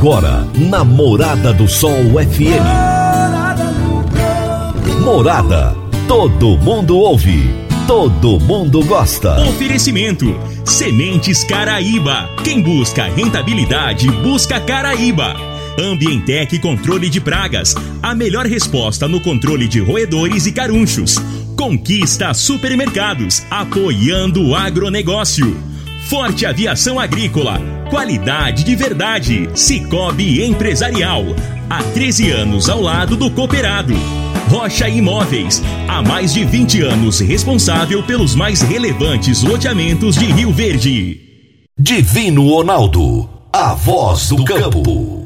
Agora, na Morada do Sol FM. Morada. Todo mundo ouve. Todo mundo gosta. Oferecimento: Sementes Caraíba. Quem busca rentabilidade, busca Caraíba. Ambientec Controle de Pragas. A melhor resposta no controle de roedores e carunchos. Conquista Supermercados. Apoiando o agronegócio. Forte Aviação Agrícola. Qualidade de verdade. Cicobi Empresarial. Há 13 anos ao lado do cooperado. Rocha Imóveis. Há mais de 20 anos responsável pelos mais relevantes loteamentos de Rio Verde. Divino Ronaldo. A voz do campo.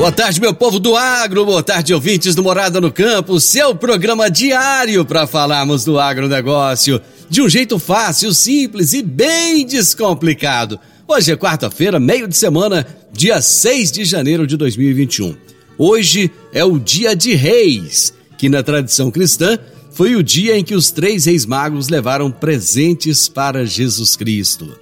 Boa tarde, meu povo do agro, boa tarde, ouvintes do Morada no Campo, seu programa diário para falarmos do agronegócio de um jeito fácil, simples e bem descomplicado. Hoje é quarta-feira, meio de semana, dia 6 de janeiro de 2021. Hoje é o dia de Reis, que na tradição cristã foi o dia em que os três reis magos levaram presentes para Jesus Cristo.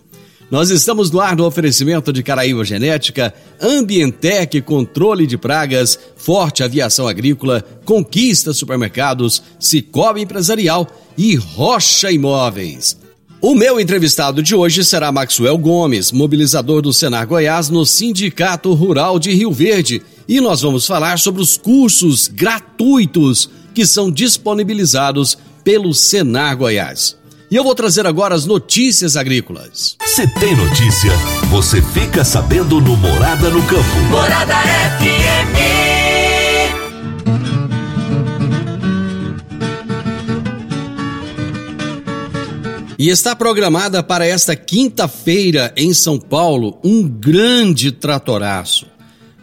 Nós estamos no ar no oferecimento de Caraíba Genética, Ambientec Controle de Pragas, Forte Aviação Agrícola, Conquista Supermercados, Cicobi Empresarial e Rocha Imóveis. O meu entrevistado de hoje será Maxwell Gomes, mobilizador do Senar Goiás no Sindicato Rural de Rio Verde, e nós vamos falar sobre os cursos gratuitos que são disponibilizados pelo Senar Goiás. E eu vou trazer agora as notícias agrícolas. Se tem notícia, você fica sabendo no Morada no Campo. Morada FM. E está programada para esta quinta-feira em São Paulo um grande tratoraço.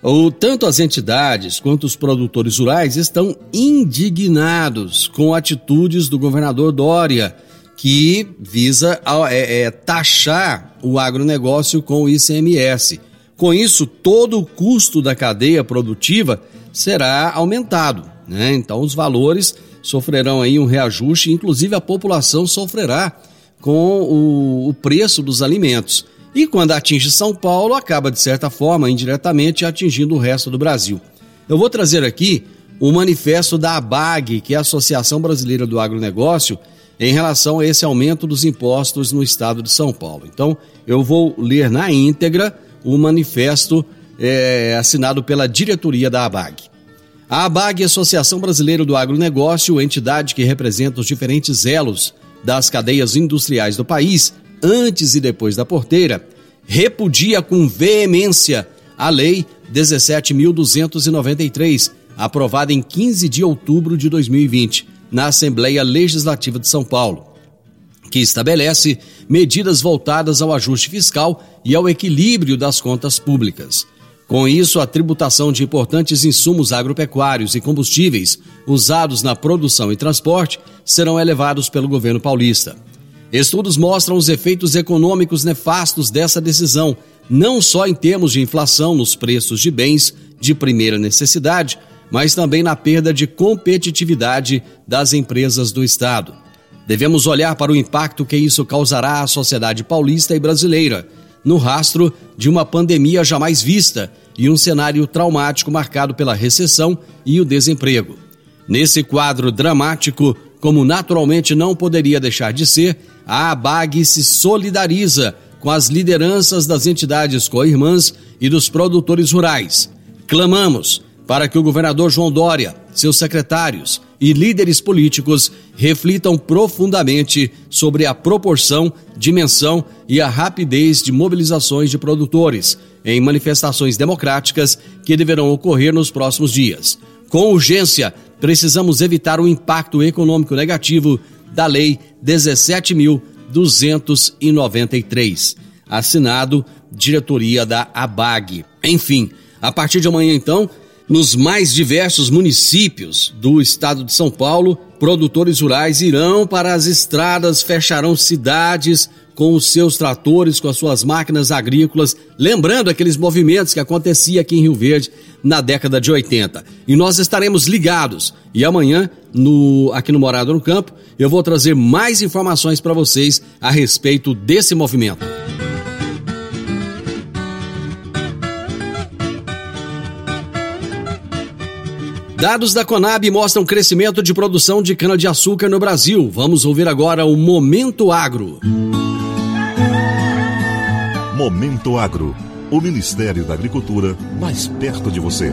O, tanto as entidades quanto os produtores rurais estão indignados com atitudes do governador Dória que visa é, é, taxar o agronegócio com o ICMS. Com isso, todo o custo da cadeia produtiva será aumentado. Né? Então, os valores sofrerão aí um reajuste, inclusive a população sofrerá com o, o preço dos alimentos. E quando atinge São Paulo, acaba, de certa forma, indiretamente atingindo o resto do Brasil. Eu vou trazer aqui o manifesto da ABAG, que é a Associação Brasileira do Agronegócio, em relação a esse aumento dos impostos no estado de São Paulo. Então, eu vou ler na íntegra o manifesto é, assinado pela diretoria da ABAG. A ABAG, Associação Brasileira do Agronegócio, entidade que representa os diferentes elos das cadeias industriais do país, antes e depois da porteira, repudia com veemência a Lei 17.293, aprovada em 15 de outubro de 2020 na Assembleia Legislativa de São Paulo, que estabelece medidas voltadas ao ajuste fiscal e ao equilíbrio das contas públicas. Com isso, a tributação de importantes insumos agropecuários e combustíveis usados na produção e transporte serão elevados pelo governo paulista. Estudos mostram os efeitos econômicos nefastos dessa decisão, não só em termos de inflação nos preços de bens de primeira necessidade, mas também na perda de competitividade das empresas do Estado. Devemos olhar para o impacto que isso causará à sociedade paulista e brasileira, no rastro de uma pandemia jamais vista e um cenário traumático marcado pela recessão e o desemprego. Nesse quadro dramático, como naturalmente não poderia deixar de ser, a ABAG se solidariza com as lideranças das entidades co-irmãs e dos produtores rurais. Clamamos para que o governador João Dória, seus secretários e líderes políticos reflitam profundamente sobre a proporção, dimensão e a rapidez de mobilizações de produtores em manifestações democráticas que deverão ocorrer nos próximos dias. Com urgência, precisamos evitar o impacto econômico negativo da Lei 17.293. Assinado, diretoria da ABAG. Enfim, a partir de amanhã, então, Nos mais diversos municípios do estado de São Paulo, produtores rurais irão para as estradas, fecharão cidades com os seus tratores, com as suas máquinas agrícolas, lembrando aqueles movimentos que acontecia aqui em Rio Verde na década de 80. E nós estaremos ligados. E amanhã, no, aqui no Morado no Campo, eu vou trazer mais informações para vocês a respeito desse movimento. Dados da Conab mostram crescimento de produção de cana-de-açúcar no Brasil. Vamos ouvir agora o Momento Agro. Momento Agro. O Ministério da Agricultura mais perto de você.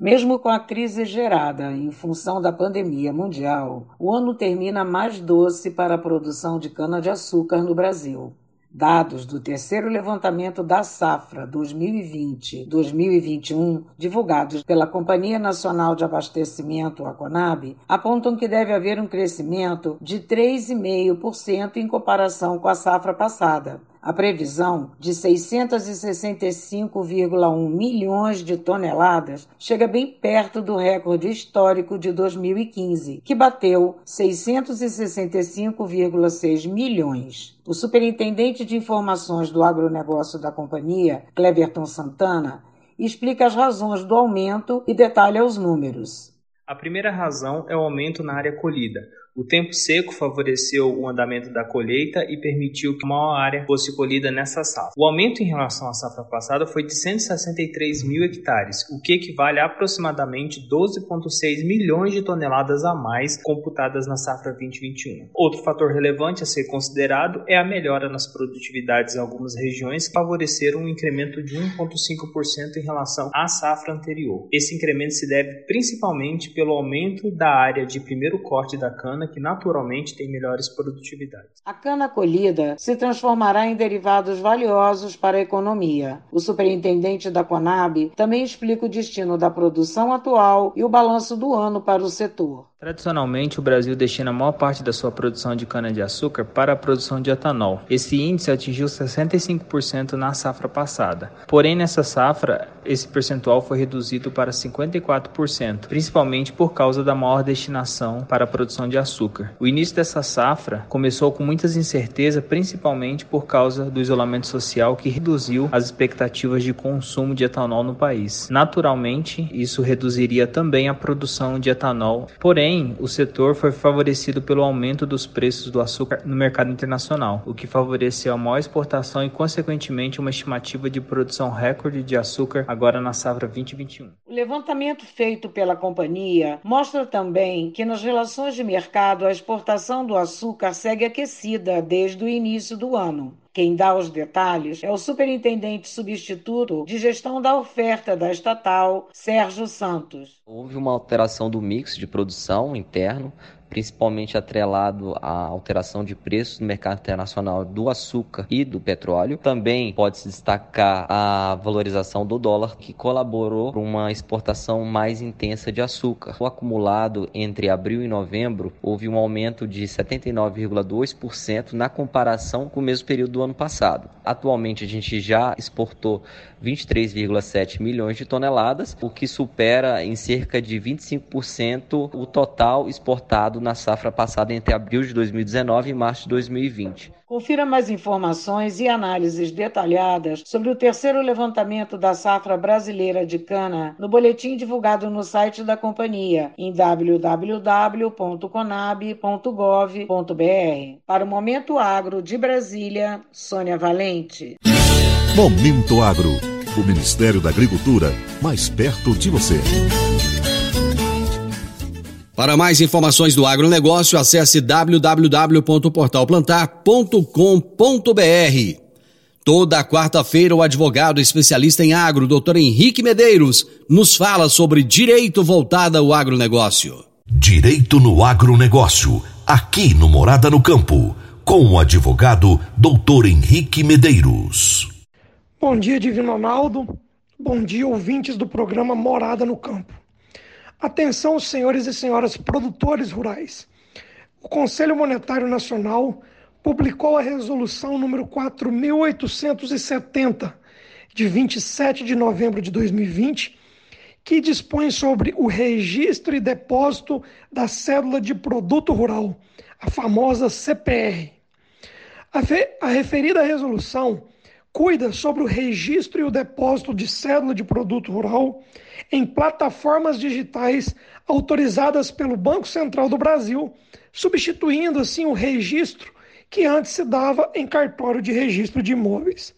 Mesmo com a crise gerada em função da pandemia mundial, o ano termina mais doce para a produção de cana-de-açúcar no Brasil. Dados do terceiro levantamento da safra 2020-2021, divulgados pela Companhia Nacional de Abastecimento, a Conab, apontam que deve haver um crescimento de 3,5% em comparação com a safra passada. A previsão de 665,1 milhões de toneladas chega bem perto do recorde histórico de 2015, que bateu 665,6 milhões. O superintendente de informações do agronegócio da companhia, Cleverton Santana, explica as razões do aumento e detalha os números. A primeira razão é o aumento na área colhida, o tempo seco favoreceu o andamento da colheita e permitiu que a maior área fosse colhida nessa safra. O aumento em relação à safra passada foi de 163 mil hectares, o que equivale a aproximadamente 12,6 milhões de toneladas a mais computadas na safra 2021. Outro fator relevante a ser considerado é a melhora nas produtividades em algumas regiões que favoreceram um incremento de 1,5% em relação à safra anterior. Esse incremento se deve principalmente pelo aumento da área de primeiro corte da cana cana que naturalmente tem melhores produtividades. A cana colhida se transformará em derivados valiosos para a economia. O superintendente da Conab também explica o destino da produção atual e o balanço do ano para o setor. Tradicionalmente, o Brasil destina a maior parte da sua produção de cana-de-açúcar para a produção de etanol. Esse índice atingiu 65% na safra passada. Porém, nessa safra, esse percentual foi reduzido para 54%, principalmente por causa da maior destinação para a produção de açúcar. O início dessa safra começou com muitas incertezas, principalmente por causa do isolamento social que reduziu as expectativas de consumo de etanol no país. Naturalmente, isso reduziria também a produção de etanol. Porém, Porém, o setor foi favorecido pelo aumento dos preços do açúcar no mercado internacional, o que favoreceu a maior exportação e, consequentemente, uma estimativa de produção recorde de açúcar agora na safra 2021. O levantamento feito pela companhia mostra também que nas relações de mercado a exportação do açúcar segue aquecida desde o início do ano. Quem dá os detalhes é o superintendente substituto de gestão da oferta da estatal, Sérgio Santos. Houve uma alteração do mix de produção interno, principalmente atrelado à alteração de preços no mercado internacional do açúcar e do petróleo. Também pode-se destacar a valorização do dólar, que colaborou para uma exportação mais intensa de açúcar. O acumulado entre abril e novembro houve um aumento de 79,2% na comparação com o mesmo período do ano passado. Atualmente a gente já exportou 23,7 milhões de toneladas, o que supera em cerca de 25% o total exportado na safra passada entre abril de 2019 e março de 2020. Confira mais informações e análises detalhadas sobre o terceiro levantamento da safra brasileira de cana no boletim divulgado no site da companhia em www.conab.gov.br. Para o Momento Agro de Brasília, Sônia Valente. Momento Agro, o Ministério da Agricultura mais perto de você. Para mais informações do agronegócio, acesse www.portalplantar.com.br. Toda quarta-feira, o advogado especialista em agro, Dr. Henrique Medeiros, nos fala sobre direito voltado ao agronegócio. Direito no agronegócio, aqui no Morada no Campo, com o advogado Dr. Henrique Medeiros. Bom dia, Divino Ronaldo. Bom dia, ouvintes do programa Morada no Campo. Atenção, senhores e senhoras produtores rurais. O Conselho Monetário Nacional publicou a resolução número 4870, de 27 de novembro de 2020, que dispõe sobre o registro e depósito da cédula de produto rural, a famosa CPR. A, a referida resolução cuida sobre o registro e o depósito de cédula de produto rural em plataformas digitais autorizadas pelo Banco Central do Brasil, substituindo assim o registro que antes se dava em cartório de registro de imóveis.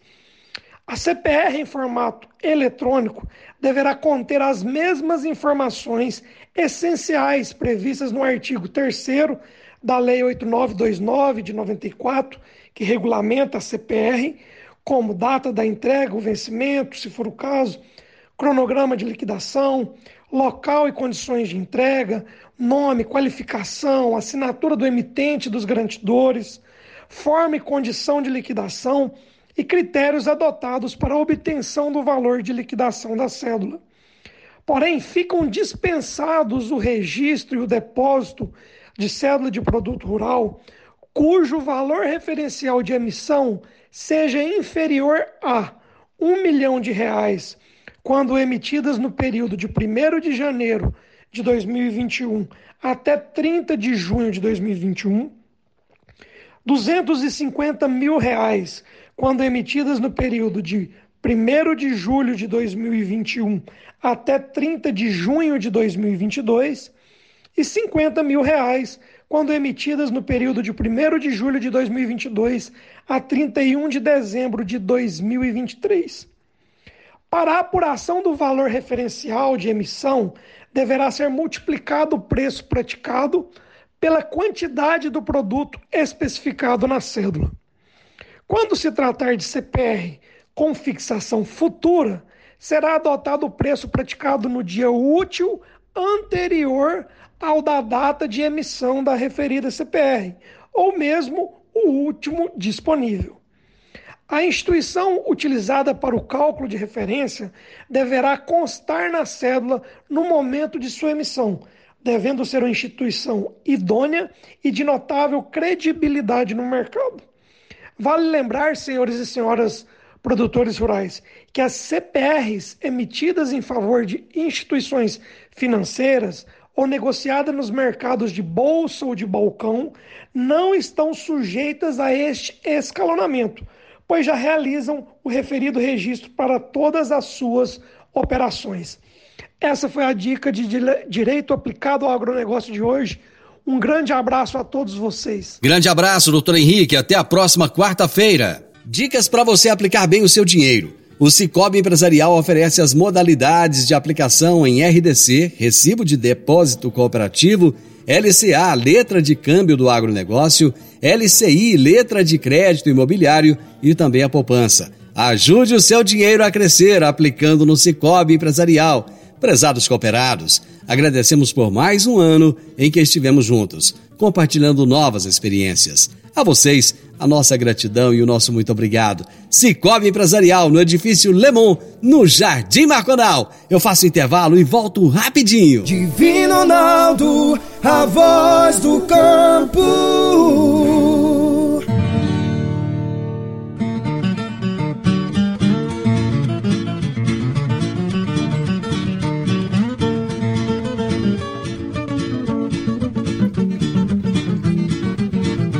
A CPR em formato eletrônico deverá conter as mesmas informações essenciais previstas no artigo 3 da Lei 8929 de 94, que regulamenta a CPR, como data da entrega, o vencimento, se for o caso, cronograma de liquidação, local e condições de entrega, nome, qualificação, assinatura do emitente dos garantidores, forma e condição de liquidação e critérios adotados para a obtenção do valor de liquidação da cédula. Porém, ficam dispensados o registro e o depósito de cédula de produto rural cujo valor referencial de emissão seja inferior a um milhão de reais quando emitidas no período de 1 de janeiro de 2021 até 30 de junho de 2021, 250 mil reais quando emitidas no período de 1 de julho de 2021 até 30 de junho de 2022 e 50 mil reais quando emitidas no período de 1 de julho de 2022 a 31 de dezembro de 2023. Para a apuração do valor referencial de emissão, deverá ser multiplicado o preço praticado pela quantidade do produto especificado na cédula. Quando se tratar de CPR com fixação futura, será adotado o preço praticado no dia útil anterior ao da data de emissão da referida CPR, ou mesmo o último disponível. A instituição utilizada para o cálculo de referência deverá constar na cédula no momento de sua emissão, devendo ser uma instituição idônea e de notável credibilidade no mercado. Vale lembrar, senhores e senhoras produtores rurais, que as CPRs emitidas em favor de instituições financeiras ou negociadas nos mercados de bolsa ou de balcão não estão sujeitas a este escalonamento, pois já realizam o referido registro para todas as suas operações. Essa foi a dica de direito aplicado ao agronegócio de hoje. Um grande abraço a todos vocês. Grande abraço, doutor Henrique. Até a próxima quarta-feira. Dicas para você aplicar bem o seu dinheiro. O Cicobi Empresarial oferece as modalidades de aplicação em RDC, Recibo de Depósito Cooperativo, LCA, Letra de Câmbio do Agronegócio, LCI, Letra de Crédito Imobiliário e também a poupança. Ajude o seu dinheiro a crescer aplicando no Cicobi Empresarial. Prezados cooperados, agradecemos por mais um ano em que estivemos juntos, compartilhando novas experiências. A vocês, a nossa gratidão e o nosso muito obrigado. Cicobi Empresarial, no edifício Lemon, no Jardim Marconal. Eu faço intervalo e volto rapidinho. Divino Ronaldo, a voz do campo.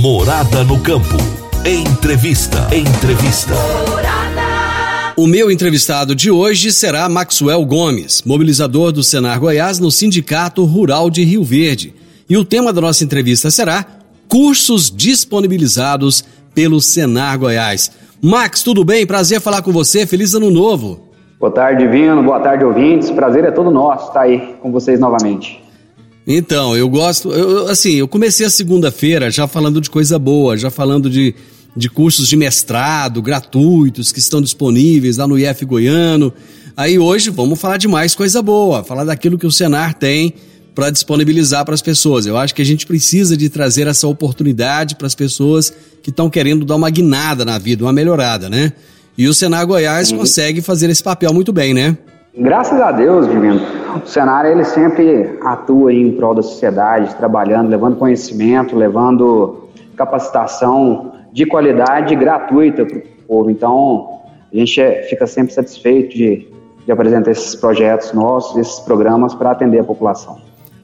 Morada no campo. Entrevista. Entrevista. Morada. O meu entrevistado de hoje será Maxwell Gomes, mobilizador do Senar Goiás no Sindicato Rural de Rio Verde. E o tema da nossa entrevista será cursos disponibilizados pelo Senar Goiás. Max, tudo bem? Prazer falar com você. Feliz ano novo. Boa tarde, Divino. Boa tarde, ouvintes. Prazer é todo nosso estar aí com vocês novamente. Então, eu gosto. Eu, assim, eu comecei a segunda-feira já falando de coisa boa, já falando de, de cursos de mestrado gratuitos que estão disponíveis lá no IF Goiano. Aí hoje vamos falar de mais coisa boa, falar daquilo que o Senar tem para disponibilizar para as pessoas. Eu acho que a gente precisa de trazer essa oportunidade para as pessoas que estão querendo dar uma guinada na vida, uma melhorada, né? E o Senar Goiás uhum. consegue fazer esse papel muito bem, né? Graças a Deus, Divino. O Senar ele sempre atua em prol da sociedade, trabalhando, levando conhecimento, levando capacitação de qualidade gratuita para o povo. Então, a gente fica sempre satisfeito de, de apresentar esses projetos nossos, esses programas para atender a população.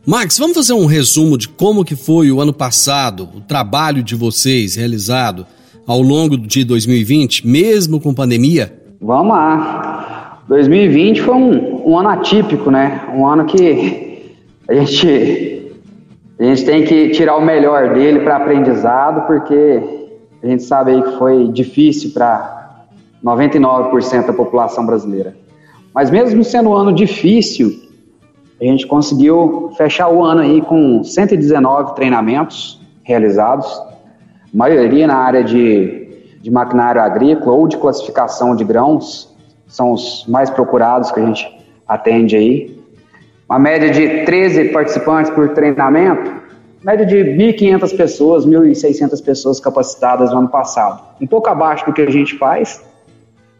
Max, vamos fazer um resumo de como que foi o ano passado, o trabalho de vocês realizado ao longo de 2020, mesmo com pandemia? Vamos lá. 2020 foi um, um ano atípico, né? Um ano que a gente, a gente tem que tirar o melhor dele para aprendizado, porque a gente sabe aí que foi difícil para 99% da população brasileira. Mas mesmo sendo um ano difícil, a gente conseguiu fechar o ano aí com 119 treinamentos realizados, maioria na área de, de maquinário agrícola ou de classificação de grãos, são os mais procurados que a gente atende aí. Uma média de 13 participantes por treinamento, média de 1.500 pessoas, 1.600 pessoas capacitadas no ano passado. Um pouco abaixo do que a gente faz,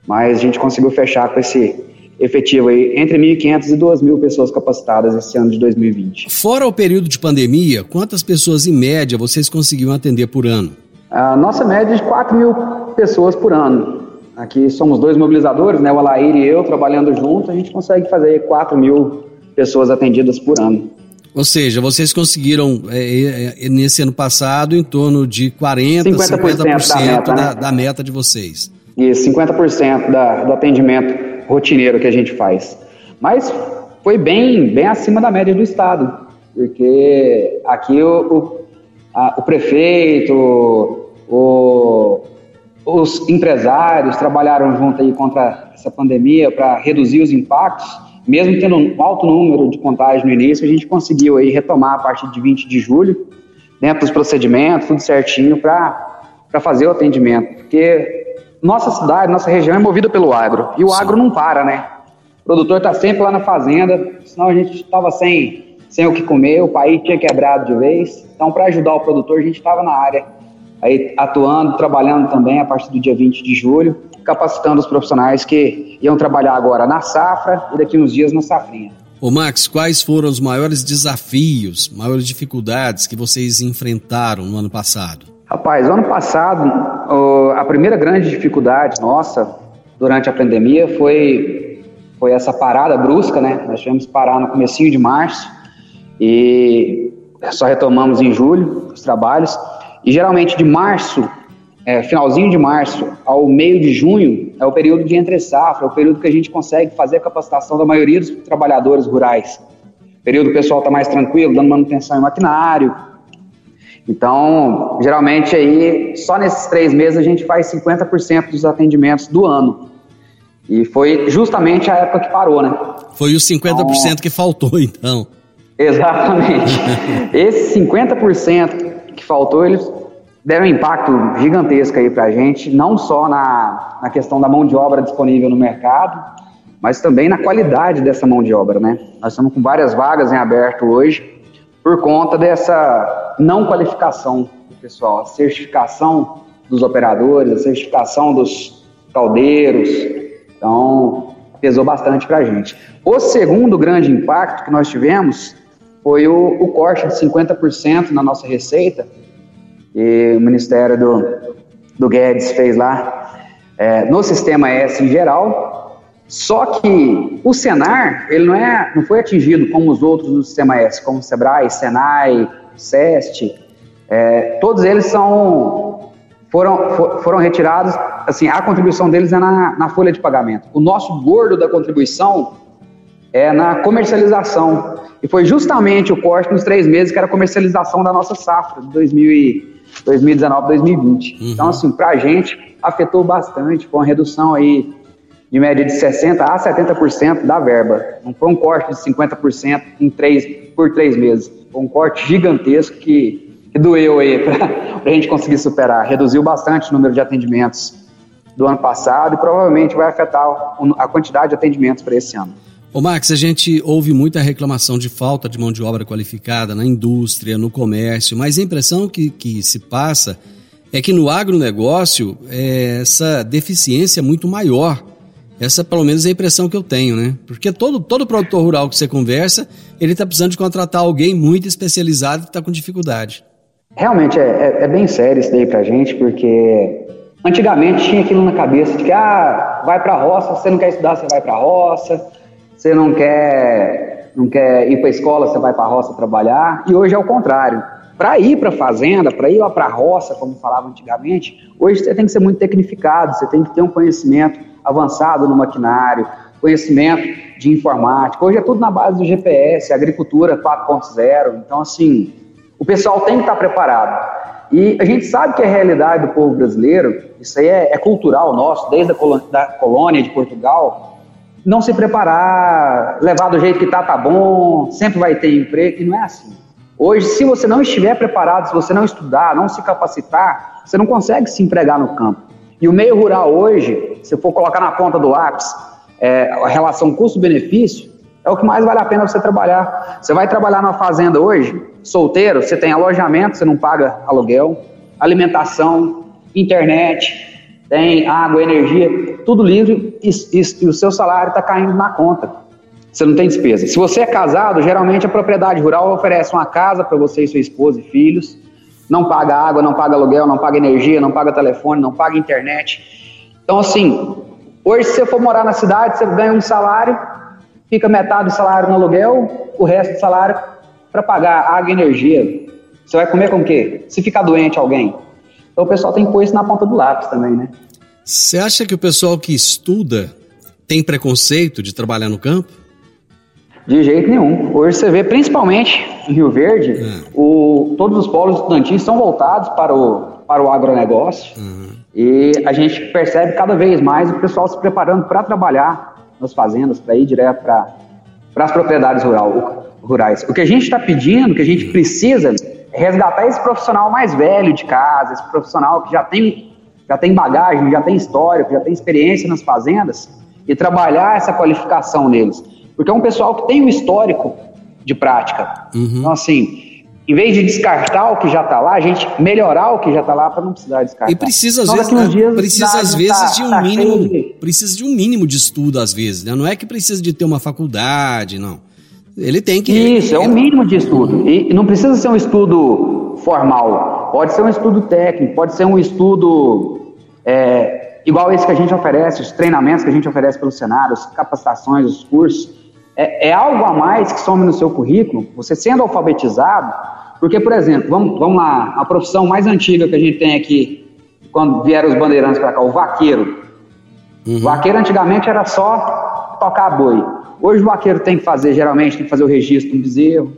mas a gente conseguiu fechar com esse efetivo aí entre 1.500 e 2.000 pessoas capacitadas esse ano de 2020. Fora o período de pandemia, quantas pessoas em média vocês conseguiam atender por ano? A nossa média é de 4 mil pessoas por ano. Aqui somos dois mobilizadores, né, o Alair e eu trabalhando juntos, a gente consegue fazer 4 mil pessoas atendidas por ano. Ou seja, vocês conseguiram é, é, é nesse ano passado em torno de 40, 50%, 50% da, meta, da, né? da, meta de vocês. Isso, 50% da, do atendimento rotineiro que a gente faz. Mas foi bem, bem acima da média do estado, porque aqui o, o, a, o prefeito, o, os empresários trabalharam junto aí contra essa pandemia para reduzir os impactos. Mesmo tendo um alto número de contágio no início, a gente conseguiu aí retomar a partir de 20 de julho, dentro dos procedimentos, tudo certinho para fazer o atendimento. Porque nossa cidade, nossa região é movida pelo agro. E o Sim. agro não para, né? O produtor está sempre lá na fazenda, senão a gente estava sem, sem o que comer, o país tinha quebrado de vez. Então, para ajudar o produtor, a gente estava na área, aí atuando, trabalhando também a partir do dia 20 de julho, capacitando os profissionais que iam trabalhar agora na safra e daqui uns dias na safrinha. Ô Max, quais foram os maiores desafios, maiores dificuldades que vocês enfrentaram no ano passado? Rapaz, ano passado, a primeira grande dificuldade nossa durante a pandemia foi, foi essa parada brusca, né? Nós tivemos que parar no comecinho de março e só retomamos em julho os trabalhos. E geralmente de março, é, finalzinho de março ao meio de junho, é o período de entre safra, é o período que a gente consegue fazer a capacitação da maioria dos trabalhadores rurais. O período o pessoal está mais tranquilo, dando manutenção em maquinário, então, geralmente aí, só nesses três meses a gente faz 50% dos atendimentos do ano. E foi justamente a época que parou, né? Foi os 50% então, que faltou, então. Exatamente. Esse 50% que faltou, eles deram um impacto gigantesco aí pra gente, não só na, na questão da mão de obra disponível no mercado, mas também na qualidade dessa mão de obra, né? Nós estamos com várias vagas em aberto hoje, por conta dessa não qualificação do pessoal, a certificação dos operadores, a certificação dos caldeiros. Então, pesou bastante para a gente. O segundo grande impacto que nós tivemos foi o, o corte de 50% na nossa receita, que o Ministério do, do Guedes fez lá é, no sistema S em geral, só que o Senar, ele não, é, não foi atingido como os outros do Sistema S, como o Sebrae, Senai, SEST. É, todos eles são, foram, for, foram retirados, assim, a contribuição deles é na, na folha de pagamento. O nosso gordo da contribuição é na comercialização. E foi justamente o corte nos três meses que era a comercialização da nossa safra de 2019, 2020. Uhum. Então, assim, para a gente afetou bastante, foi uma redução aí de média de 60% a 70% da verba. Não foi um corte de 50% em três, por três meses. Foi um corte gigantesco que que doeu aí para a gente conseguir superar. Reduziu bastante o número de atendimentos do ano passado e provavelmente vai afetar a quantidade de atendimentos para esse ano. Ô Max, a gente ouve muita reclamação de falta de mão de obra qualificada na indústria, no comércio, mas a impressão que, que se passa é que no agronegócio é, essa deficiência é muito maior. Essa, pelo menos, é a impressão que eu tenho, né? Porque todo, todo produtor rural que você conversa, ele está precisando de contratar alguém muito especializado que está com dificuldade. Realmente é, é, é, bem sério isso daí pra gente, porque antigamente tinha aquilo na cabeça de que, ah, vai pra roça, você não quer estudar, você vai pra roça, você não quer, não quer ir pra escola, você vai pra roça trabalhar, e hoje é o contrário. Para ir para a fazenda, para ir lá para a roça, como falava antigamente, hoje você tem que ser muito tecnificado, você tem que ter um conhecimento avançado no maquinário, conhecimento de informática. Hoje é tudo na base do GPS, agricultura 4.0. Então, assim, o pessoal tem que estar preparado. E a gente sabe que a realidade do povo brasileiro, isso aí é, é cultural nosso, desde a colônia, da colônia de Portugal, não se preparar, levar do jeito que tá, tá bom, sempre vai ter emprego, e não é assim. Hoje, se você não estiver preparado, se você não estudar, não se capacitar, você não consegue se empregar no campo. E o meio rural hoje, se for colocar na ponta do lápis é, a relação custo-benefício, é o que mais vale a pena você trabalhar. Você vai trabalhar na fazenda hoje, solteiro, você tem alojamento, você não paga aluguel, alimentação, internet, tem água, energia, tudo livre e, e, e o seu salário está caindo na conta. Você não tem despesa. Se você é casado, geralmente a propriedade rural oferece uma casa para você e sua esposa e filhos, não paga água, não paga aluguel, não paga energia, não paga telefone, não paga internet. Então, assim, hoje se você for morar na cidade, você ganha um salário, fica metade do salário no aluguel, o resto do salário para pagar água e energia. Você vai comer com o quê? Se ficar doente alguém. Então o pessoal tem que pôr isso na ponta do lápis também, né? Você acha que o pessoal que estuda tem preconceito de trabalhar no campo? De jeito nenhum. Hoje você vê, principalmente em Rio Verde, uhum. o, todos os polos estudantis são voltados para o, para o agronegócio uhum. e a gente percebe cada vez mais o pessoal se preparando para trabalhar nas fazendas, para ir direto para as propriedades rural, rurais. O que a gente está pedindo, o que a gente precisa é resgatar esse profissional mais velho de casa, esse profissional que já tem, já tem bagagem, já tem história, já tem experiência nas fazendas e trabalhar essa qualificação neles. Porque é um pessoal que tem um histórico de prática. Uhum. Então, assim, em vez de descartar o que já está lá, a gente melhorar o que já está lá para não precisar descartar. E precisa às então, vezes, né? dias, precisa às vezes tá, de um tá mínimo, de... precisa de um mínimo de estudo às vezes, né? Não é que precisa de ter uma faculdade, não. Ele tem que Isso, é um mínimo de estudo. E não precisa ser um estudo formal. Pode ser um estudo técnico, pode ser um estudo é, igual esse que a gente oferece, os treinamentos que a gente oferece pelo Senado, as capacitações, os cursos é, é, algo a mais que some no seu currículo, você sendo alfabetizado, porque, por exemplo, vamos, vamos lá, a profissão mais antiga que a gente tem aqui, quando vieram os bandeirantes para cá, o vaqueiro. Uhum. O vaqueiro antigamente era só tocar boi. Hoje o vaqueiro tem que fazer, geralmente, tem que fazer o registro de um bezerro,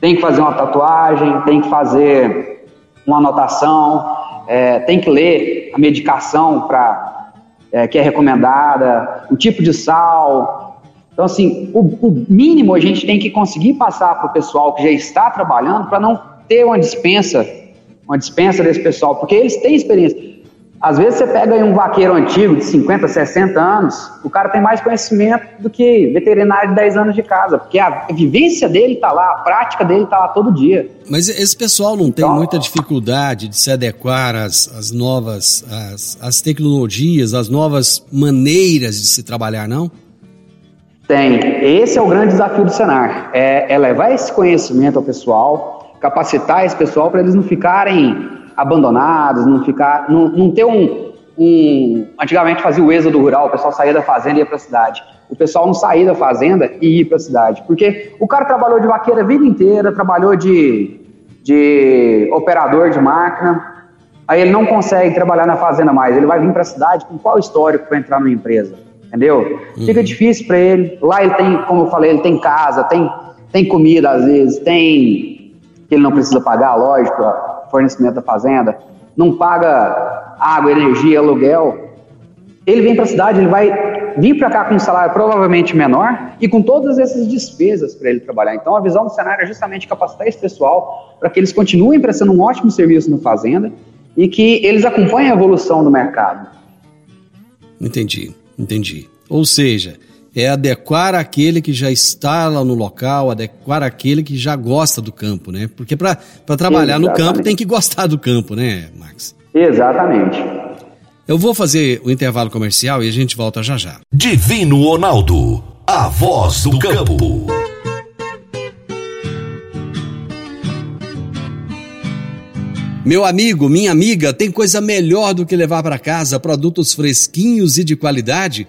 tem que fazer uma tatuagem, tem que fazer uma anotação, é, tem que ler a medicação pra, é, que é recomendada, o tipo de sal, então, assim, o, o mínimo a gente tem que conseguir passar para o pessoal que já está trabalhando para não ter uma dispensa, uma dispensa desse pessoal, porque eles têm experiência. Às vezes você pega um vaqueiro antigo de 50, 60 anos, o cara tem mais conhecimento do que veterinário de 10 anos de casa, porque a vivência dele está lá, a prática dele está lá todo dia. Mas esse pessoal não então, tem muita dificuldade de se adequar às, às novas, às, às tecnologias, às novas maneiras de se trabalhar, não? Tem. Esse é o grande desafio do Senar. É, é levar esse conhecimento ao pessoal, capacitar esse pessoal para eles não ficarem abandonados, não ficar, não, não ter um, um, antigamente fazia o êxodo rural, o pessoal saía da fazenda e ia para a cidade. O pessoal não saía da fazenda e ia para a cidade, porque o cara trabalhou de vaqueira a vida inteira, trabalhou de, de operador de máquina, aí ele não consegue trabalhar na fazenda mais, ele vai vir para a cidade com qual histórico para entrar numa empresa? entendeu? Uhum. Fica difícil para ele. Lá ele tem, como eu falei, ele tem casa, tem, tem comida às vezes, tem que ele não precisa pagar, lógico, fornecimento da fazenda, não paga água, energia, aluguel. Ele vem para a cidade, ele vai vir para cá com um salário provavelmente menor e com todas essas despesas para ele trabalhar. Então, a visão do cenário é justamente capacitar esse pessoal para que eles continuem prestando um ótimo serviço na fazenda e que eles acompanhem a evolução do mercado. Entendi, entendi. Ou seja, é adequar aquele que já está lá no local, adequar aquele que já gosta do campo, né? Porque para trabalhar Exatamente. no campo tem que gostar do campo, né, Max? Exatamente. Eu vou fazer o intervalo comercial e a gente volta já já. Divino Ronaldo, a voz do campo. Meu amigo, minha amiga, tem coisa melhor do que levar para casa produtos fresquinhos e de qualidade?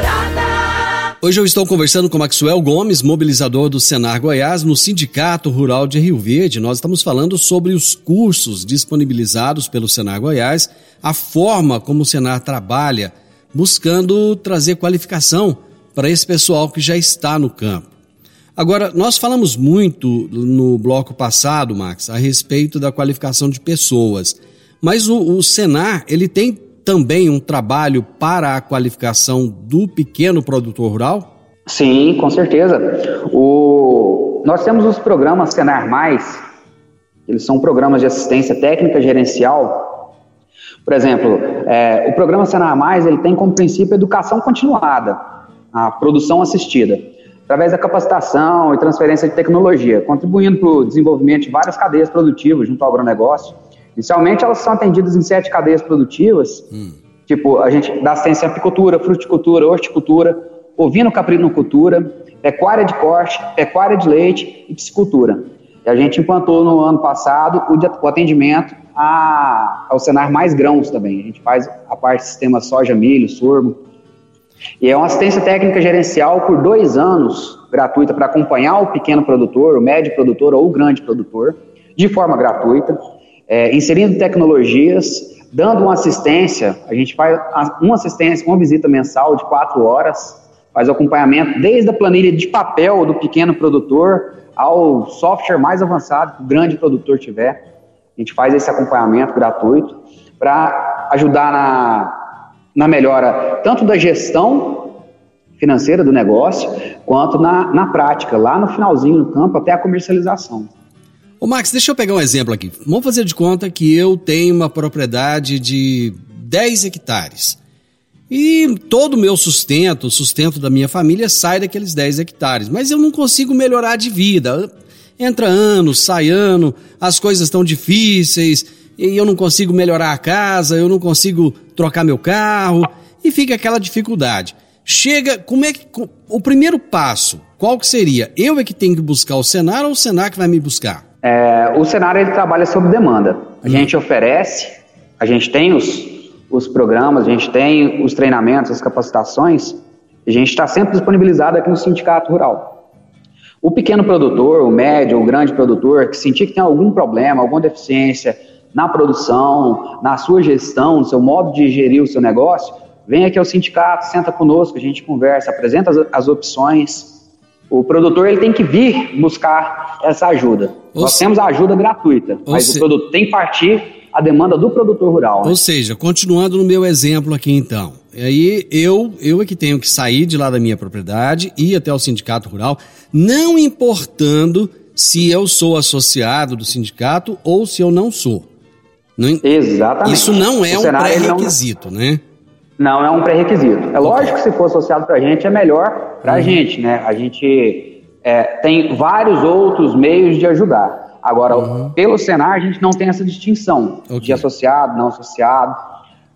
Hoje eu estou conversando com Maxwell Gomes, mobilizador do Senar Goiás, no Sindicato Rural de Rio Verde. Nós estamos falando sobre os cursos disponibilizados pelo Senar Goiás, a forma como o Senar trabalha, buscando trazer qualificação para esse pessoal que já está no campo. Agora, nós falamos muito no bloco passado, Max, a respeito da qualificação de pessoas, mas o, o Senar, ele tem também um trabalho para a qualificação do pequeno produtor rural? Sim, com certeza. O... Nós temos os programas Senar Mais, eles são programas de assistência técnica gerencial. Por exemplo, é, o programa Senar Mais ele tem como princípio a educação continuada, a produção assistida, através da capacitação e transferência de tecnologia, contribuindo para o desenvolvimento de várias cadeias produtivas junto ao agronegócio Inicialmente, elas são atendidas em sete cadeias produtivas, hum. tipo, a gente dá assistência à apicultura, fruticultura, horticultura, ovino-caprinocultura, pecuária de corte, pecuária de leite e piscicultura. E a gente implantou no ano passado o, atendimento a, ao cenário mais grãos também. A gente faz a parte do sistema soja, milho, sorgo. E é uma assistência técnica gerencial por dois anos, gratuita, para acompanhar o pequeno produtor, o médio produtor ou o grande produtor, de forma gratuita é, inserindo tecnologias, dando uma assistência, a gente faz uma assistência, uma visita mensal de quatro horas, faz acompanhamento desde a planilha de papel do pequeno produtor ao software mais avançado que o grande produtor tiver. A gente faz esse acompanhamento gratuito para ajudar na, na melhora tanto da gestão financeira do negócio, quanto na, na prática, lá no finalzinho do campo, até a comercialização. Ô Max, deixa eu pegar um exemplo aqui. Vamos fazer de conta que eu tenho uma propriedade de 10 hectares. E todo o meu sustento, o sustento da minha família sai daqueles 10 hectares. Mas eu não consigo melhorar de vida. Entra ano, sai ano, as coisas estão difíceis, e eu não consigo melhorar a casa, eu não consigo trocar meu carro, e fica aquela dificuldade. Chega, como é que. O primeiro passo, qual que seria? Eu é que tenho que buscar o Senar ou o Senar que vai me buscar? É, o cenário ele trabalha sob demanda. A uhum. gente oferece, a gente tem os, os programas, a gente tem os treinamentos, as capacitações, a gente está sempre disponibilizado aqui no Sindicato Rural. O pequeno produtor, o médio, o grande produtor, que sentir que tem algum problema, alguma deficiência na produção, na sua gestão, no seu modo de gerir o seu negócio, vem aqui ao sindicato, senta conosco, a gente conversa, apresenta as, as opções, o produtor ele tem que vir buscar essa ajuda. Ou Nós se... temos a ajuda gratuita, Ou mas se... o produto tem que partir a demanda do produtor rural. Né? Ou seja, continuando no meu exemplo aqui então, aí eu, eu é que tenho que sair de lá da minha propriedade, ir até o sindicato rural, não importando se eu sou associado do sindicato ou se eu não sou. Não, Exatamente. Isso não é o um pré-requisito, não... né? Não é um pré-requisito. É lógico que se for associado para a gente é melhor para a uhum. gente, né? A gente é, tem vários outros meios de ajudar. Agora, uhum. pelo Senar, a gente não tem essa distinção okay. de associado, não associado.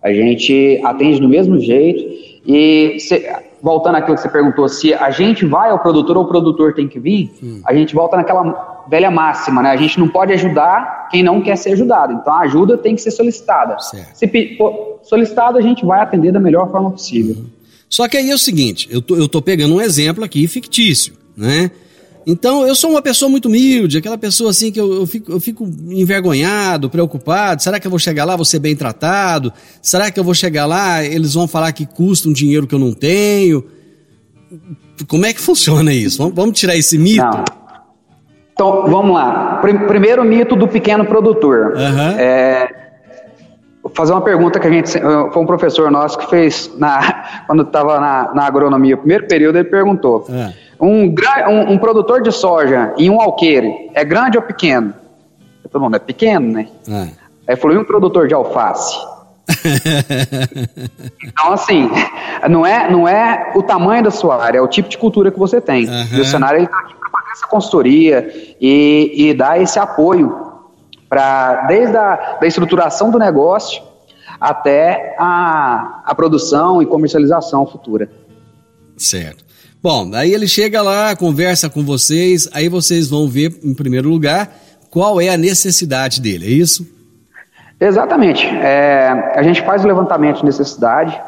A gente atende do mesmo jeito. E se, voltando àquilo que você perguntou, se a gente vai ao produtor ou o produtor tem que vir, hum. a gente volta naquela velha máxima, né? A gente não pode ajudar quem não quer ser ajudado. Então a ajuda tem que ser solicitada. Certo. Se for solicitado, a gente vai atender da melhor forma possível. Uhum. Só que aí é o seguinte, eu tô, eu tô pegando um exemplo aqui fictício, né? Então, eu sou uma pessoa muito humilde, aquela pessoa assim que eu, eu, fico, eu fico envergonhado, preocupado. Será que eu vou chegar lá, vou ser bem tratado? Será que eu vou chegar lá, eles vão falar que custa um dinheiro que eu não tenho? Como é que funciona isso? Vamos, vamos tirar esse mito? Não. Então, vamos lá. Primeiro mito do pequeno produtor. Uhum. É, vou fazer uma pergunta que a gente. Foi um professor nosso que fez na, quando estava na, na agronomia, o primeiro período, ele perguntou. É. Um, um, um, produtor de soja em um alqueire é grande ou pequeno? Todo mundo é pequeno, né? É. Aí falou, e um produtor de alface? então, assim, não é, não é o tamanho da sua área, é o tipo de cultura que você tem. Uhum. E o cenário está aqui para fazer essa consultoria e, e dar esse apoio para desde a da estruturação do negócio até a, a produção e comercialização futura. Certo. Bom, aí ele chega lá, conversa com vocês, aí vocês vão ver, em primeiro lugar, qual é a necessidade dele, é isso? Exatamente. É, a gente faz o levantamento de necessidade,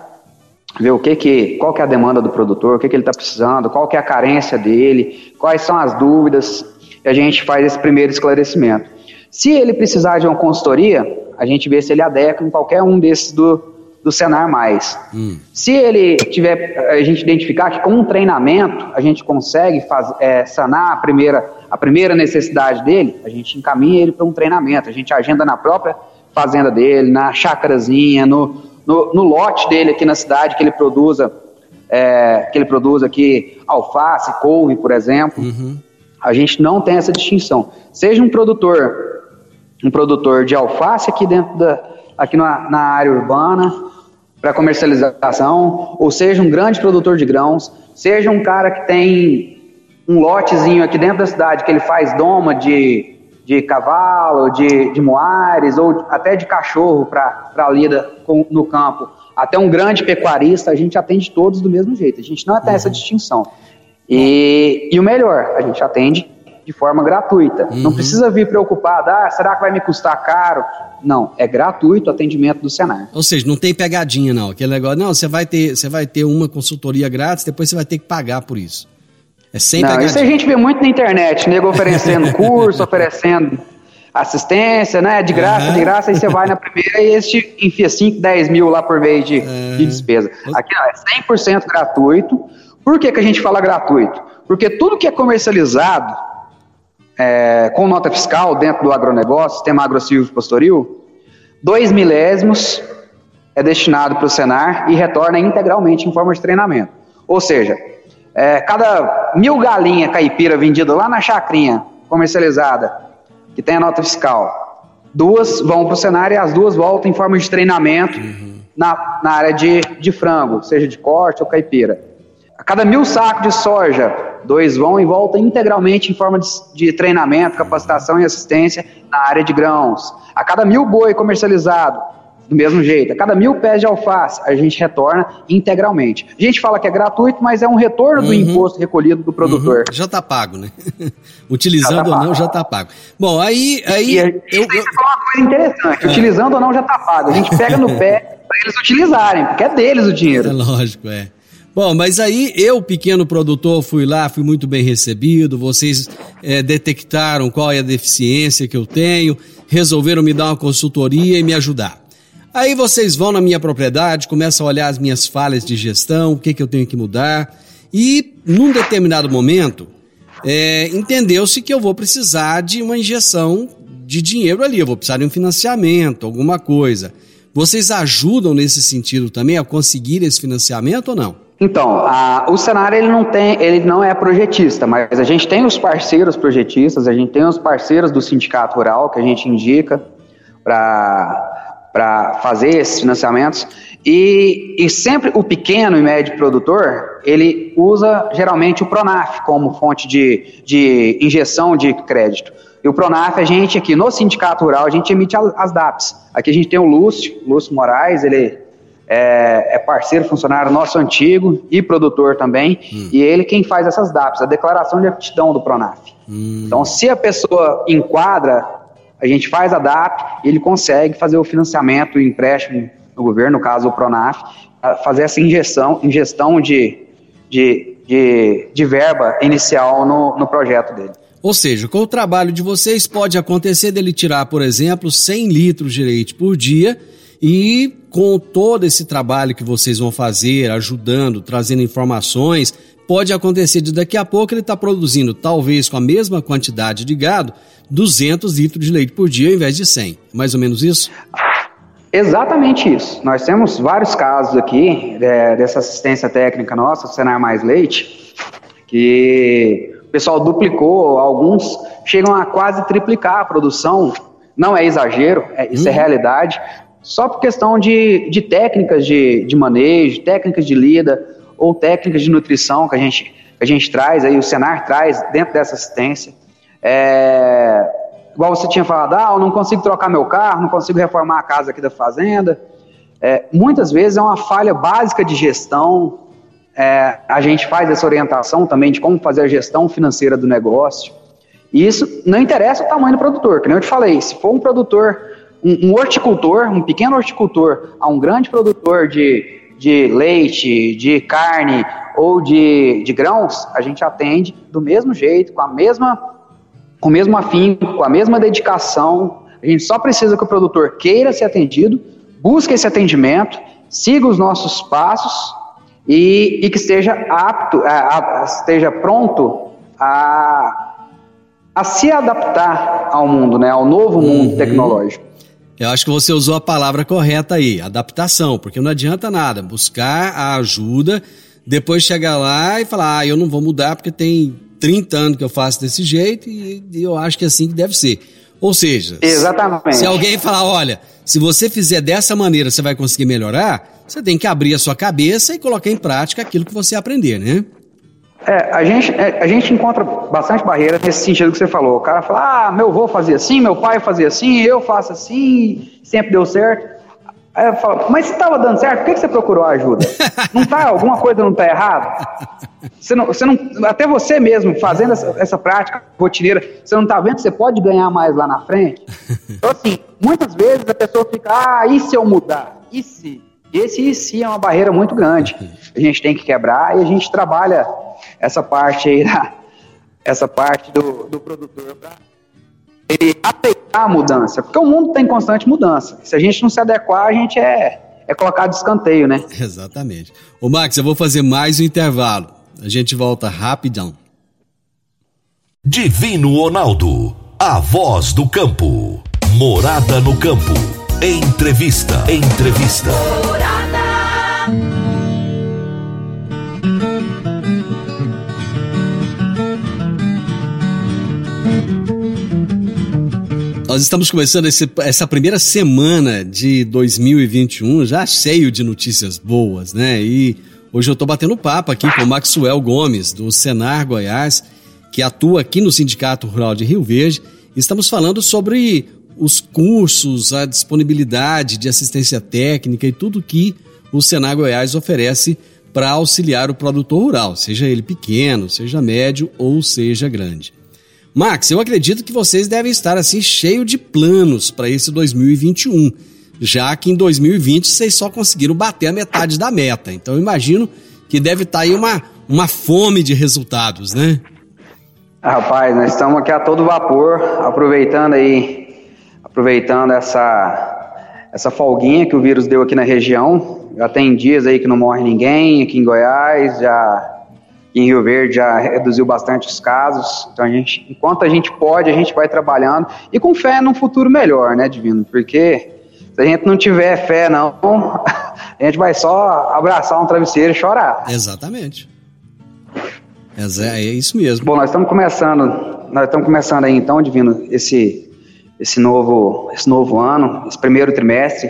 ver o que que, qual que é a demanda do produtor, o que, que ele está precisando, qual que é a carência dele, quais são as dúvidas, e a gente faz esse primeiro esclarecimento. Se ele precisar de uma consultoria, a gente vê se ele adequa em qualquer um desses do, do Senar Mais. Hum. Se ele tiver, a gente identificar que com um treinamento a gente consegue faz, é, sanar a primeira, a primeira necessidade dele, a gente encaminha ele para um treinamento, a gente agenda na própria fazenda dele, na chácarazinha, no, no, no lote dele aqui na cidade que ele produza, é, que ele produz aqui alface, couve, por exemplo. Uhum. A gente não tem essa distinção. Seja um produtor, um produtor de alface aqui dentro da, aqui na, na área urbana, para comercialização, ou seja um grande produtor de grãos, seja um cara que tem um lotezinho aqui dentro da cidade que ele faz doma de, de cavalo, de, de moares, ou até de cachorro para a lida com, no campo, até um grande pecuarista, a gente atende todos do mesmo jeito, a gente não tem uhum. essa distinção. E, e o melhor, a gente atende de forma gratuita. Uhum. Não precisa vir preocupado, ah, será que vai me custar caro? Não, é gratuito o atendimento do Senar. Ou seja, não tem pegadinha não, aquele negócio, não, você vai ter, você vai ter uma consultoria grátis, depois você vai ter que pagar por isso. É sem não, pegadinha. Isso a gente vê muito na internet, nego oferecendo curso, oferecendo assistência, né, de graça, uhum. de graça, aí você vai na primeira e esse enfia 5, 10 mil lá por mês de, uhum. de despesa. Aqui ó, é 100% gratuito. Por que, que a gente fala gratuito? Porque tudo que é comercializado, é, com nota fiscal dentro do agronegócio, sistema agrocivil pastoril, dois milésimos é destinado para o Senar e retorna integralmente em forma de treinamento. Ou seja, é, cada mil galinha caipira vendida lá na chacrinha comercializada, que tem a nota fiscal, duas vão para o Senar e as duas voltam em forma de treinamento uhum. na, na área de, de frango, seja de corte ou caipira. A cada mil sacos de soja dois vão e voltam integralmente em forma de, de, treinamento, capacitação e assistência na área de grãos. A cada mil boi comercializado, do mesmo jeito. A cada mil pés de alface, a gente retorna integralmente. A gente fala que é gratuito, mas é um retorno uhum. do imposto recolhido do produtor. Uhum. Já está pago, né? Utilizando tá ou não, já está pago. Bom, aí. aí e a gente eu, eu... uma coisa interessante: é. utilizando ou não, já está pago. A gente pega no pé para eles utilizarem, porque é deles o dinheiro. É lógico, é. Bom, mas aí eu, pequeno produtor, fui lá, fui muito bem recebido. Vocês é, detectaram qual é a deficiência que eu tenho, resolveram me dar uma consultoria e me ajudar. Aí vocês vão na minha propriedade, começam a olhar as minhas falhas de gestão, o que, que eu tenho que mudar. E, num determinado momento, é, entendeu-se que eu vou precisar de uma injeção de dinheiro ali, eu vou precisar de um financiamento, alguma coisa. Vocês ajudam nesse sentido também a conseguir esse financiamento ou não? Então, a, o cenário ele não tem, ele não é projetista, mas a gente tem os parceiros projetistas, a gente tem os parceiros do sindicato rural que a gente indica para fazer esses financiamentos e, e sempre o pequeno e médio produtor ele usa geralmente o Pronaf como fonte de, de injeção de crédito. E o Pronaf, a gente aqui no Sindicato Rural, a gente emite as DAPs. Aqui a gente tem o Lúcio, Lúcio Moraes, ele é, é, parceiro, funcionário nosso antigo e produtor também, hum. e ele quem faz essas DAPs, a declaração de aptidão do Pronaf. Hum. Então, se a pessoa enquadra, a gente faz a DAP e ele consegue fazer o financiamento, o empréstimo no governo, no caso o Pronaf, fazer essa injeção, ingestão de, de de, de verba inicial no, no projeto dele. Ou seja, com o trabalho de vocês, pode acontecer dele tirar, por exemplo, 100 litros de leite por dia e com todo esse trabalho que vocês vão fazer, ajudando, trazendo informações, pode acontecer de daqui a pouco ele está produzindo, talvez com a mesma quantidade de gado, 200 litros de leite por dia ao invés de 100. Mais ou menos isso? Exatamente isso. Nós temos vários casos aqui é, dessa assistência técnica nossa, Senar Mais Leite, que o pessoal duplicou, alguns chegam a quase triplicar a produção. Não é exagero, é, isso é uhum. é realidade. Só por questão de, de técnicas de, de manejo, técnicas de lida ou técnicas de nutrição que a gente, que a gente traz, aí o Senar traz dentro dessa assistência. É, igual você tinha falado, ah, eu não consigo trocar meu carro, não consigo reformar a casa aqui da fazenda. É, muitas vezes é uma falha básica de gestão. É, a gente faz essa orientação também de como fazer a gestão financeira do negócio. E isso não interessa o tamanho do produtor, que nem eu te falei, se for um produtor, um, um horticultor, um pequeno horticultor, a um grande produtor de, de leite, de carne ou de, de grãos, a gente atende do mesmo jeito, com a mesma com o mesmo afinco, com a mesma dedicação. A gente só precisa que o produtor queira ser atendido, busque esse atendimento, siga os nossos passos e, e que esteja apto, a, a, esteja pronto a, a se adaptar ao mundo, né, ao novo mundo uhum. tecnológico. Eu acho que você usou a palavra correta aí, adaptação, porque não adianta nada buscar a ajuda, depois chegar lá e falar, ah, eu não vou mudar porque tem 30 anos que eu faço desse jeito e, eu acho que é assim que deve ser. Ou seja, Exatamente. Se, alguém falar, olha, se você fizer dessa maneira você vai conseguir melhorar, você tem que abrir a sua cabeça e colocar em prática aquilo que você aprender, né? É, a gente, é, a gente encontra bastante barreira nesse sentido que você falou. O cara fala, ah, meu avô fazia assim, meu pai fazia assim, eu faço assim, sempre deu certo. Aí eu falo, mas se estava dando certo, por que, que você procurou ajuda? Não tá, alguma coisa não está errada? Você não, você não, até você mesmo, fazendo essa, essa prática rotineira, você não está vendo que você pode ganhar mais lá na frente? Então, assim, muitas vezes a pessoa fica, ah, e se eu mudar? E se? Esse e se é uma barreira muito grande. A gente tem que quebrar e a gente trabalha essa parte aí, essa parte do, do produtor para ele aceitar a mudança, porque o mundo tem constante mudança. Se a gente não se adequar, a gente é, é colocado de escanteio, né? Exatamente. Ô Max, eu vou fazer mais um intervalo. A gente volta rapidão. Divino Ronaldo, a voz do campo. Morada no campo. Entrevista. Entrevista. Morada. Nós estamos começando esse, essa primeira semana de 2021 já cheio de notícias boas, né? E hoje eu estou batendo papo aqui com o Maxwell Gomes, do Senar Goiás, que atua aqui no Sindicato Rural de Rio Verde. Estamos falando sobre os cursos, a disponibilidade de assistência técnica e tudo que o Senar Goiás oferece para auxiliar o produtor rural, seja ele pequeno, seja médio ou seja grande. Max, eu acredito que vocês devem estar assim cheio de planos para esse 2021, já que em 2020 vocês só conseguiram bater a metade da meta. Então eu imagino que deve estar tá aí uma, uma fome de resultados, né? Rapaz, nós estamos aqui a todo vapor, aproveitando aí, aproveitando essa, essa folguinha que o vírus deu aqui na região. Já tem dias aí que não morre ninguém aqui em Goiás, já em Rio Verde já reduziu bastante os casos. Então, a gente, enquanto a gente pode, a gente vai trabalhando e com fé num futuro melhor, né, Divino? Porque se a gente não tiver fé, não, a gente vai só abraçar um travesseiro e chorar. Exatamente. É, é isso mesmo. Bom, nós estamos começando, nós estamos começando aí então, Divino, esse esse novo esse novo ano, esse primeiro trimestre,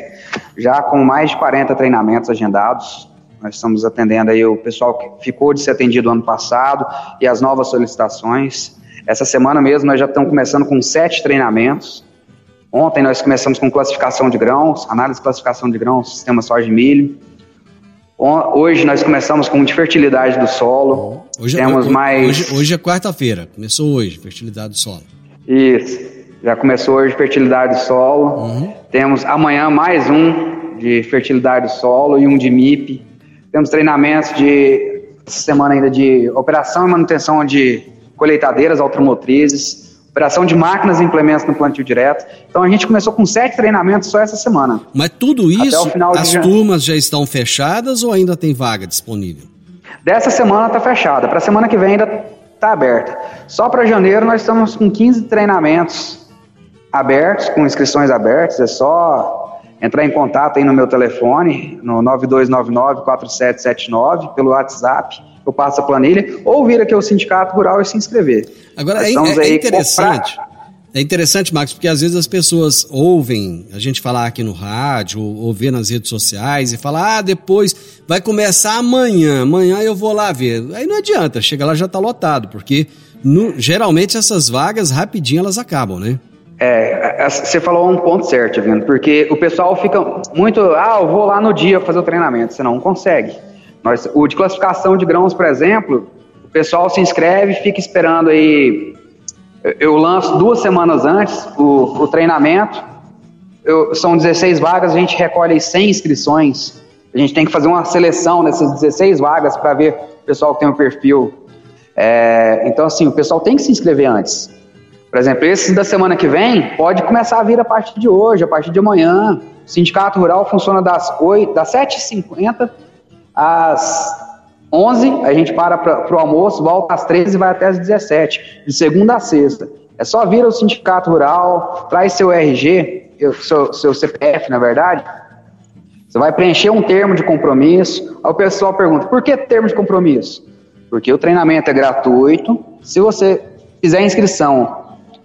já com mais de 40 treinamentos agendados. Nós estamos atendendo aí o pessoal que ficou de ser atendido ano passado e as novas solicitações. Essa semana mesmo nós já estamos começando com sete treinamentos. Ontem nós começamos com classificação de grãos, análise de classificação de grãos, sistema soja e milho. Hoje nós começamos com de fertilidade do solo. Hoje, Temos hoje, mais. Hoje, hoje é quarta-feira. Começou hoje, fertilidade do solo. Isso. Já começou hoje fertilidade do solo. Uhum. Temos amanhã mais um de fertilidade do solo e um de MIP. Temos treinamentos de essa semana ainda de operação e manutenção de colheitadeiras automotrizes, operação de máquinas e implementos no plantio direto. Então a gente começou com sete treinamentos só essa semana. Mas tudo isso, as turmas já estão fechadas ou ainda tem vaga disponível? Dessa semana está fechada. Para a semana que vem ainda está aberta. Só para janeiro nós estamos com 15 treinamentos abertos, com inscrições abertas. É só entrar em contato aí no meu telefone, no 9299-4779, pelo WhatsApp eu passo a planilha, ou vir aqui ao Sindicato Rural e se inscrever. Agora, é, é, interessante. É interessante, Marcos, porque às vezes as pessoas ouvem a gente falar aqui no rádio ou, ou ver nas redes sociais e falar, ah, depois vai começar amanhã, amanhã eu vou lá ver. Aí não adianta, chega lá já está lotado, porque no, geralmente essas vagas rapidinho elas acabam, né? É, você falou um ponto certo, Vindo, porque o pessoal fica muito, ah, eu vou lá no dia fazer o treinamento, você não consegue. Nós, o de classificação de grãos, por exemplo, o pessoal se inscreve, fica esperando aí. Eu lanço duas semanas antes o, o treinamento. Eu, são 16 vagas, a gente recolhe 100 inscrições. A gente tem que fazer uma seleção nessas 16 vagas para ver o pessoal que tem o perfil. É, então, assim, o pessoal tem que se inscrever antes. Por exemplo, esses da semana que vem pode começar a vir a partir de hoje, a partir de amanhã. O Sindicato Rural funciona das, 8, das 7h50 às 11, a gente para para o almoço, volta às 13 e vai até às 17, de segunda a sexta. É só vir ao sindicato rural, traz seu RG, seu, seu CPF, na verdade. Você vai preencher um termo de compromisso. Aí o pessoal pergunta: por que termo de compromisso? Porque o treinamento é gratuito. Se você fizer inscrição,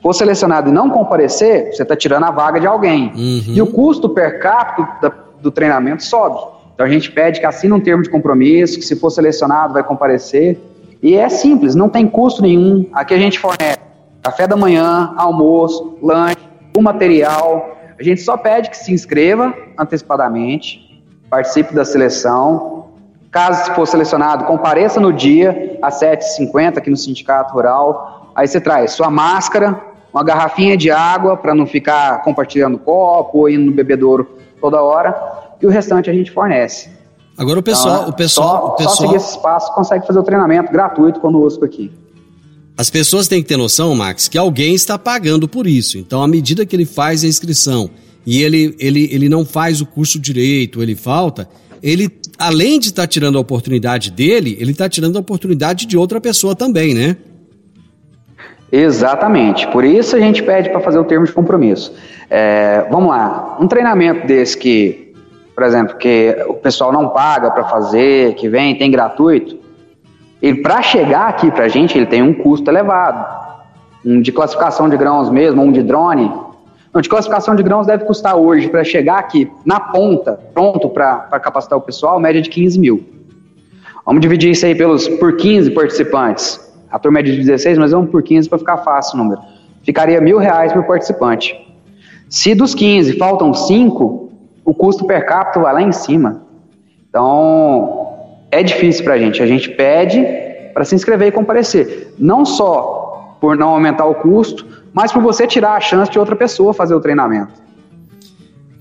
for selecionado e não comparecer, você está tirando a vaga de alguém. Uhum. E o custo per capita do treinamento sobe. Então a gente pede que assine um termo de compromisso, que se for selecionado vai comparecer. E é simples, não tem custo nenhum. Aqui a gente fornece café da manhã, almoço, lanche, o material. A gente só pede que se inscreva antecipadamente, participe da seleção. Caso for selecionado, compareça no dia às 7h50 aqui no Sindicato Rural. Aí você traz sua máscara, uma garrafinha de água para não ficar compartilhando copo ou indo no bebedouro toda hora e o restante a gente fornece. Agora o pessoal, então, o pessoal, só, o pessoal... só seguir esse espaço consegue fazer o treinamento gratuito conosco aqui. As pessoas têm que ter noção, Max, que alguém está pagando por isso. Então, à medida que ele faz a inscrição e ele, ele, ele não faz o curso direito, ele falta, ele, além de estar tirando a oportunidade dele, ele está tirando a oportunidade de outra pessoa também, né? Exatamente. Por isso a gente pede para fazer o termo de compromisso. É, vamos lá, um treinamento desse que por exemplo, que o pessoal não paga para fazer, que vem, tem gratuito, ele para chegar aqui para a gente, ele tem um custo elevado. Um de classificação de grãos mesmo, um de drone. Não, de classificação de grãos deve custar hoje, para chegar aqui na ponta, pronto para capacitar o pessoal, média de 15 mil. Vamos dividir isso aí pelos, por 15 participantes. A turma é de 16, mas vamos por 15 para ficar fácil o número. Ficaria mil reais por participante. Se dos 15 faltam 5, o custo per capita vai lá em cima. Então, é difícil para a gente. A gente pede para se inscrever e comparecer. Não só por não aumentar o custo, mas por você tirar a chance de outra pessoa fazer o treinamento.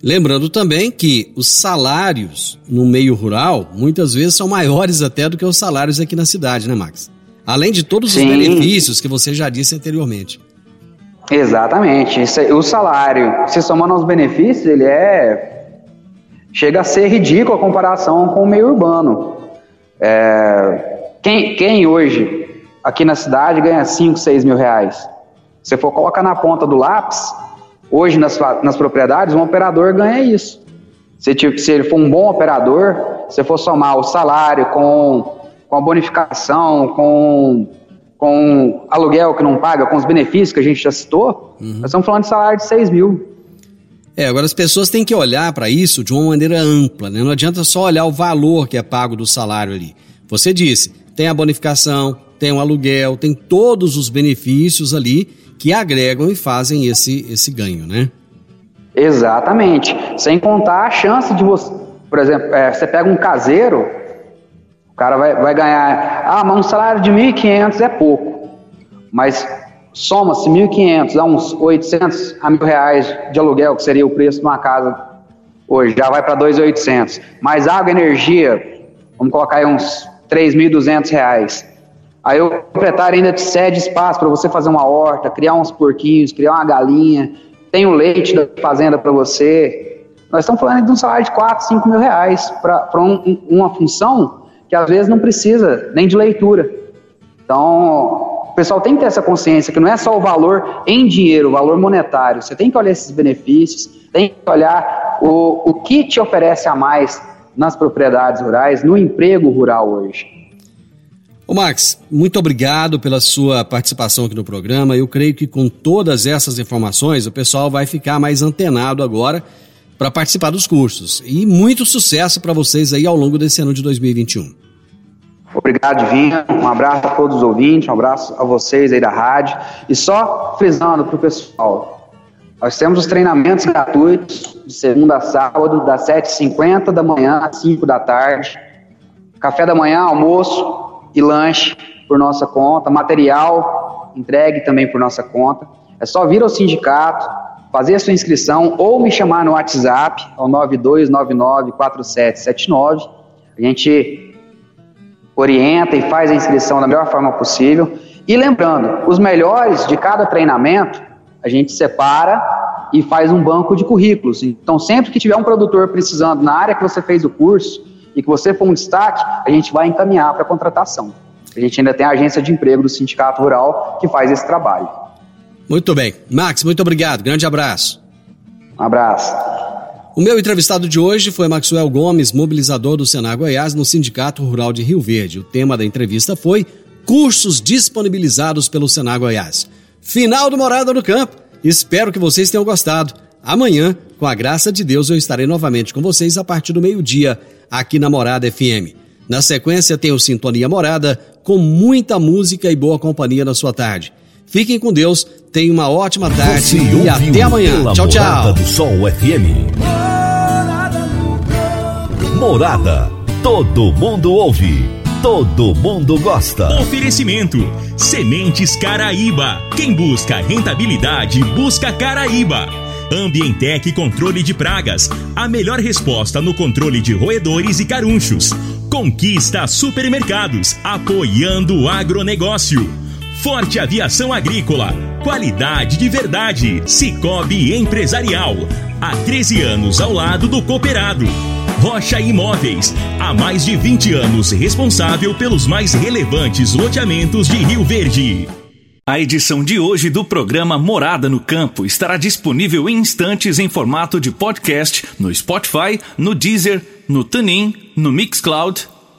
Lembrando também que os salários no meio rural muitas vezes são maiores até do que os salários aqui na cidade, né, Max? Além de todos Sim. os benefícios que você já disse anteriormente. Exatamente. O salário, se somando aos benefícios, ele é chega a ser ridículo a comparação com o meio urbano. É, quem, quem hoje aqui na cidade ganha 5, 6 mil reais? Se for colocar na ponta do lápis, hoje nas, nas propriedades, um operador ganha isso. Se, se ele for um bom operador, se for somar o salário com, com a bonificação, com, com aluguel que não paga, com os benefícios que a gente já citou, uhum. nós estamos falando de salário de 6 mil. É, agora as pessoas têm que olhar para isso de uma maneira ampla, né? Não adianta só olhar o valor que é pago do salário ali. Você disse, tem a bonificação, tem o aluguel, tem todos os benefícios ali que agregam e fazem esse, esse ganho, né? Exatamente. Sem contar a chance de você, por exemplo, é, você pega um caseiro, cara vai, vai ganhar, ah, mas um salário de 1.500 é pouco. Mas soma-se 1.500 a uns 800 a mil reais de aluguel, que seria o preço de uma casa hoje, já vai para 2.800. Mais água, energia, vamos colocar aí uns R$ reais. Aí o proprietário ainda te cede espaço para você fazer uma horta, criar uns porquinhos, criar uma galinha, tem o leite da fazenda para você. Nós estamos falando de um salário de 4, 5 mil reais para um, uma função que às vezes não precisa nem de leitura. Então, o pessoal tem que ter essa consciência que não é só o valor em dinheiro, o valor monetário. Você tem que olhar esses benefícios, tem que olhar o, o que te oferece a mais nas propriedades rurais, no emprego rural hoje. Ô Max, muito obrigado pela sua participação aqui no programa. Eu creio que com todas essas informações o pessoal vai ficar mais antenado agora para participar dos cursos. E muito sucesso para vocês aí ao longo desse ano de 2021. Obrigado, Vinha. Um abraço a todos os ouvintes, um abraço a vocês aí da rádio. E só frisando para o pessoal, nós temos os treinamentos gratuitos de segunda a sábado, das 7h50 da manhã às 5 da tarde. Café da manhã, almoço, e lanche por nossa conta, material entregue também por nossa conta. É só vir ao sindicato, fazer a sua inscrição ou me chamar no WhatsApp ao 92994779. A gente orienta e faz a inscrição da melhor forma possível. E lembrando, os melhores de cada treinamento, a gente separa e faz um banco de currículos. Então, sempre que tiver um produtor precisando na área que você fez o curso, e que você for um destaque, a gente vai encaminhar para contratação. A gente ainda tem a agência de emprego do Sindicato Rural que faz esse trabalho. Muito bem. Max, muito obrigado. Grande abraço. Um abraço. O meu entrevistado de hoje foi Maxwell Gomes, mobilizador do Senar Goiás no Sindicato Rural de Rio Verde. O tema da entrevista foi cursos disponibilizados pelo Senar Goiás. Final do Morada no Campo. Espero que vocês tenham gostado. Amanhã, com a graça de Deus, eu estarei novamente com vocês a partir do meio-dia aqui na Morada FM. Na sequência tem o Sintonia Morada, com muita música e boa companhia na sua tarde. Fiquem com Deus, tenham uma ótima tarde e até amanhã. Tchau, tchau. Morada do Sol FM. Morada. Todo mundo ouve. Todo mundo gosta. Oferecimento: Sementes Caraíba. Quem busca rentabilidade, busca Caraíba. Ambientec Controle de Pragas. A melhor resposta no controle de roedores e carunchos. Conquista Supermercados. Apoiando o agronegócio. Forte Aviação Agrícola. Qualidade de verdade. Cicobi Empresarial. Há 13 anos ao lado do cooperado. Rocha Imóveis. Há mais de 20 anos responsável pelos mais relevantes loteamentos de Rio Verde. A edição de hoje do programa Morada no Campo estará disponível em instantes em formato de podcast no Spotify, no Deezer, no TuneIn, no Mixcloud,